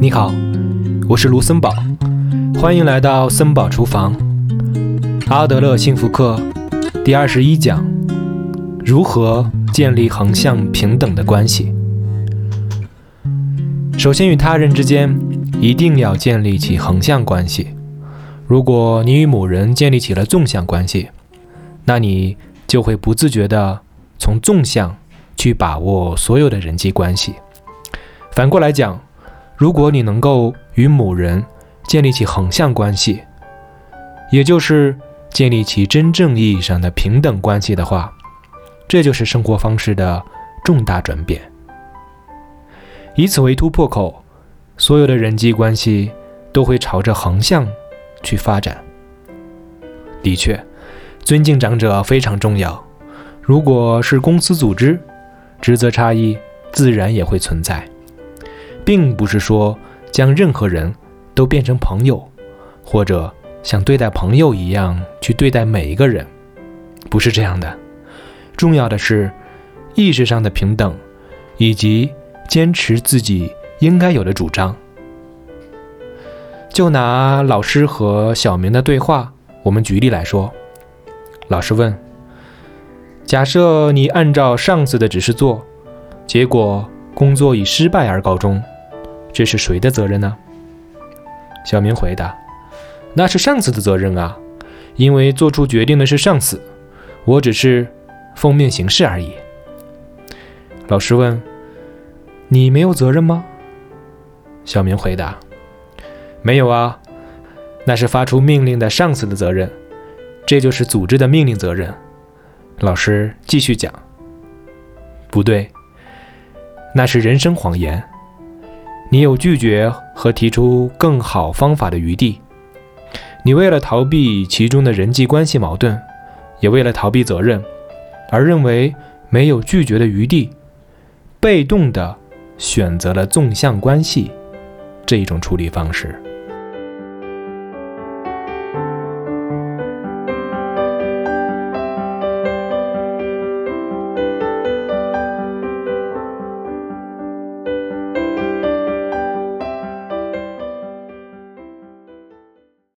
你好，我是卢森堡，欢迎来到森堡厨房。阿德勒幸福课第二十一讲：如何建立横向平等的关系？首先，与他人之间一定要建立起横向关系。如果你与某人建立起了纵向关系，那你就会不自觉地从纵向去把握所有的人际关系。反过来讲，如果你能够与某人建立起横向关系，也就是建立起真正意义上的平等关系的话，这就是生活方式的重大转变。以此为突破口，所有的人际关系都会朝着横向。去发展。的确，尊敬长者非常重要。如果是公司组织，职责差异自然也会存在，并不是说将任何人都变成朋友，或者像对待朋友一样去对待每一个人，不是这样的。重要的是意识上的平等，以及坚持自己应该有的主张。就拿老师和小明的对话，我们举例来说。老师问：“假设你按照上司的指示做，结果工作以失败而告终，这是谁的责任呢？”小明回答：“那是上司的责任啊，因为做出决定的是上司，我只是奉命行事而已。”老师问：“你没有责任吗？”小明回答。没有啊，那是发出命令的上司的责任，这就是组织的命令责任。老师继续讲，不对，那是人生谎言。你有拒绝和提出更好方法的余地。你为了逃避其中的人际关系矛盾，也为了逃避责任，而认为没有拒绝的余地，被动的选择了纵向关系这一种处理方式。